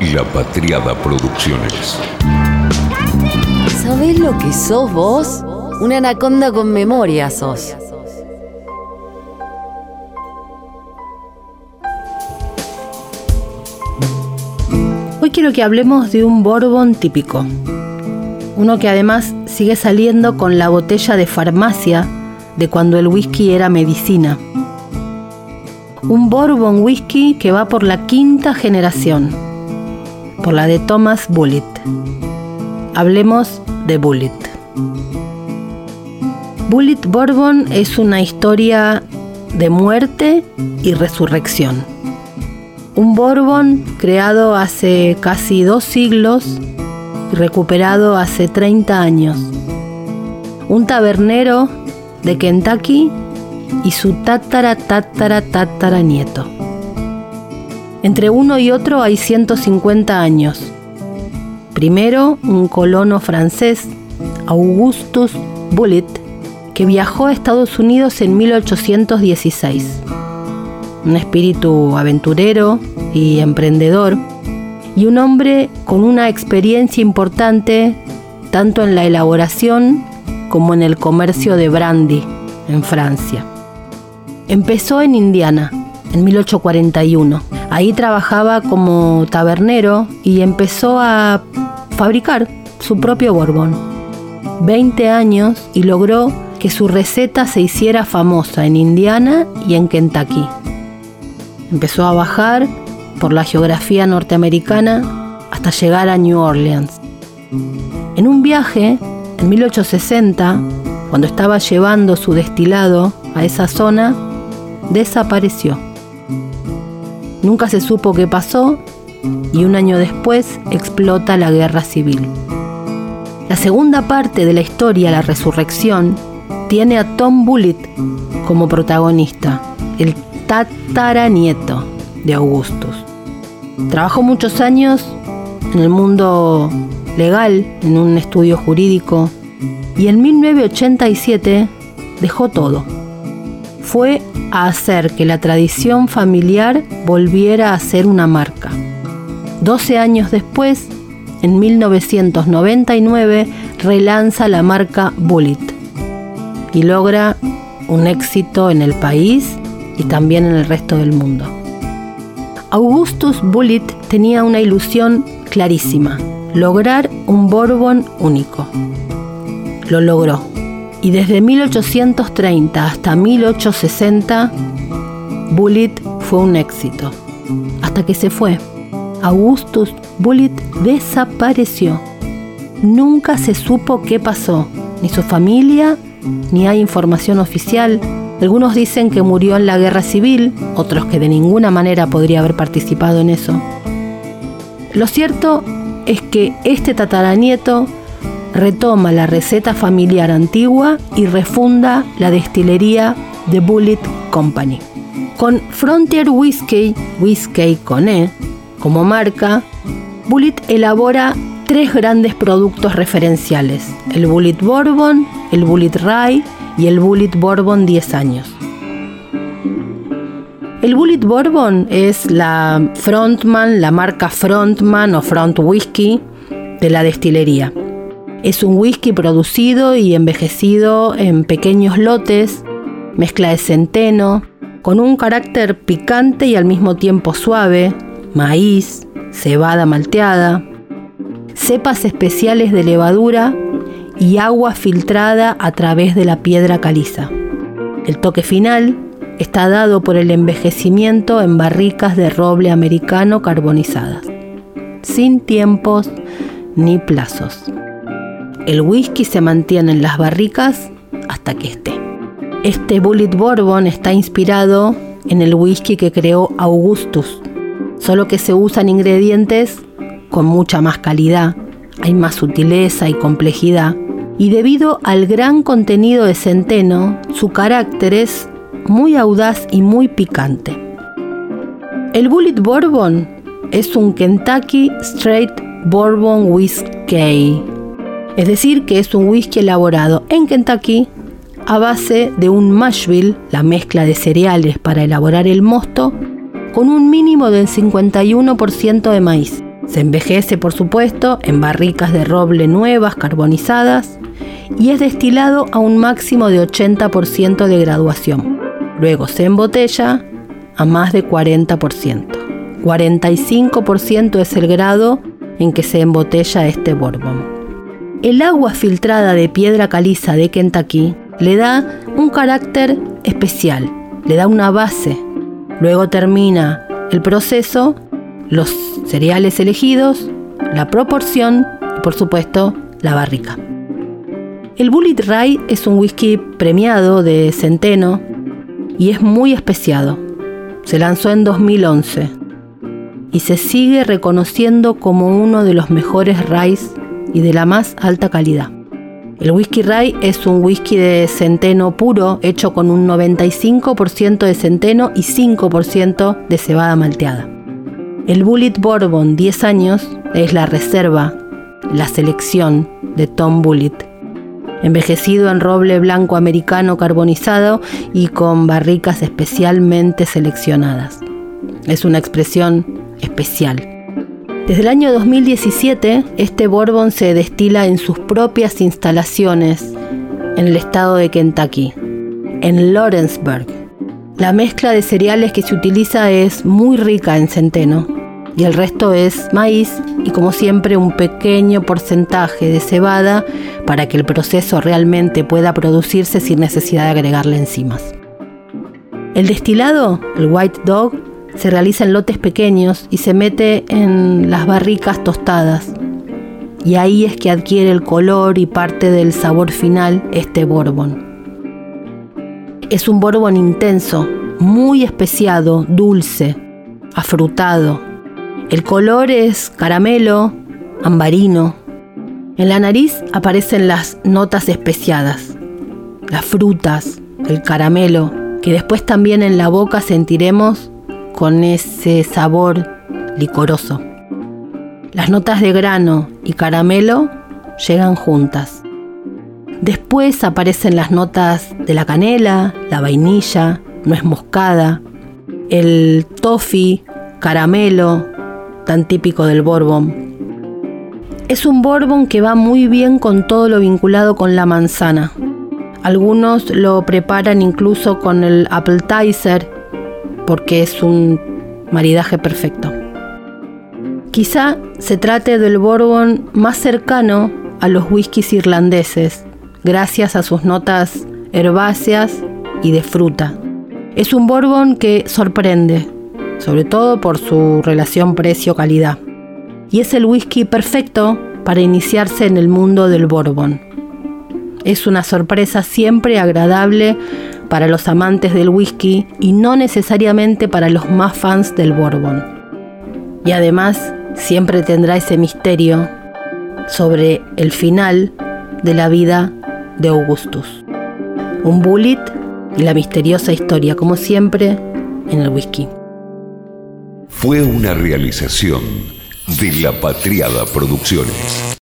La Patriada Producciones. ¿Sabés lo que sos vos? Una anaconda con memoria sos. Hoy quiero que hablemos de un Bourbon típico. Uno que además sigue saliendo con la botella de farmacia de cuando el whisky era medicina. Un Bourbon whisky que va por la quinta generación, por la de Thomas Bullitt. Hablemos de Bullitt. Bullitt Bourbon es una historia de muerte y resurrección. Un Bourbon creado hace casi dos siglos y recuperado hace 30 años. Un tabernero de Kentucky y su tatara tatara tatara nieto. Entre uno y otro hay 150 años. Primero, un colono francés, Augustus Bullitt, que viajó a Estados Unidos en 1816 un espíritu aventurero y emprendedor, y un hombre con una experiencia importante tanto en la elaboración como en el comercio de brandy en Francia. Empezó en Indiana en 1841. Ahí trabajaba como tabernero y empezó a fabricar su propio Borbón. 20 años y logró que su receta se hiciera famosa en Indiana y en Kentucky. Empezó a bajar por la geografía norteamericana hasta llegar a New Orleans. En un viaje, en 1860, cuando estaba llevando su destilado a esa zona, desapareció. Nunca se supo qué pasó y un año después explota la guerra civil. La segunda parte de la historia, La Resurrección, tiene a Tom Bullitt como protagonista, el tataranieto de Augustus. Trabajó muchos años en el mundo legal, en un estudio jurídico, y en 1987 dejó todo. Fue a hacer que la tradición familiar volviera a ser una marca. 12 años después, en 1999, relanza la marca Bullet y logra un éxito en el país y también en el resto del mundo. Augustus Bullitt tenía una ilusión clarísima, lograr un Bourbon único. Lo logró. Y desde 1830 hasta 1860, Bullitt fue un éxito. Hasta que se fue. Augustus Bullitt desapareció. Nunca se supo qué pasó, ni su familia, ni hay información oficial, algunos dicen que murió en la guerra civil, otros que de ninguna manera podría haber participado en eso. Lo cierto es que este tataranieto retoma la receta familiar antigua y refunda la destilería The Bullet Company. Con Frontier Whiskey, Whiskey con E, como marca, Bullet elabora tres grandes productos referenciales, el Bullet Bourbon, el Bullet Rye y el Bullet Bourbon 10 años. El Bullet Bourbon es la frontman, la marca frontman o front whisky de la destilería. Es un whisky producido y envejecido en pequeños lotes, mezcla de centeno, con un carácter picante y al mismo tiempo suave, maíz, cebada malteada, cepas especiales de levadura y agua filtrada a través de la piedra caliza. El toque final está dado por el envejecimiento en barricas de roble americano carbonizadas, sin tiempos ni plazos. El whisky se mantiene en las barricas hasta que esté. Este Bullet Bourbon está inspirado en el whisky que creó Augustus, solo que se usan ingredientes con mucha más calidad, hay más sutileza y complejidad y debido al gran contenido de centeno, su carácter es muy audaz y muy picante. El Bullet Bourbon es un Kentucky Straight Bourbon Whiskey, es decir, que es un whisky elaborado en Kentucky a base de un mashville, la mezcla de cereales para elaborar el mosto, con un mínimo del 51% de maíz. Se envejece, por supuesto, en barricas de roble nuevas, carbonizadas, y es destilado a un máximo de 80% de graduación. Luego se embotella a más de 40%. 45% es el grado en que se embotella este bourbon. El agua filtrada de piedra caliza de Kentucky le da un carácter especial, le da una base. Luego termina el proceso, los cereales elegidos, la proporción y por supuesto la barrica. El Bullet Rye es un whisky premiado de centeno y es muy especiado. Se lanzó en 2011 y se sigue reconociendo como uno de los mejores ryes y de la más alta calidad. El whisky rye es un whisky de centeno puro hecho con un 95% de centeno y 5% de cebada malteada. El Bullet Bourbon 10 años es la reserva, la selección de Tom Bullitt, envejecido en roble blanco americano carbonizado y con barricas especialmente seleccionadas. Es una expresión especial. Desde el año 2017, este Bourbon se destila en sus propias instalaciones en el estado de Kentucky, en Lawrenceburg. La mezcla de cereales que se utiliza es muy rica en centeno y el resto es maíz y como siempre un pequeño porcentaje de cebada para que el proceso realmente pueda producirse sin necesidad de agregarle enzimas. El destilado, el White Dog, se realiza en lotes pequeños y se mete en las barricas tostadas. Y ahí es que adquiere el color y parte del sabor final este Bourbon. Es un Bourbon intenso, muy especiado, dulce, afrutado. El color es caramelo, ambarino. En la nariz aparecen las notas especiadas, las frutas, el caramelo, que después también en la boca sentiremos con ese sabor licoroso. Las notas de grano y caramelo llegan juntas. Después aparecen las notas de la canela, la vainilla, nuez moscada, el toffee, caramelo, tan típico del Bourbon. Es un Bourbon que va muy bien con todo lo vinculado con la manzana. Algunos lo preparan incluso con el appetizer porque es un maridaje perfecto. Quizá se trate del Bourbon más cercano a los whiskies irlandeses, gracias a sus notas herbáceas y de fruta. Es un Bourbon que sorprende, sobre todo por su relación precio-calidad. Y es el whisky perfecto para iniciarse en el mundo del Bourbon. Es una sorpresa siempre agradable para los amantes del whisky y no necesariamente para los más fans del bourbon. Y además siempre tendrá ese misterio sobre el final de la vida de Augustus. Un bullet y la misteriosa historia, como siempre, en el whisky. Fue una realización de la Patriada Producciones.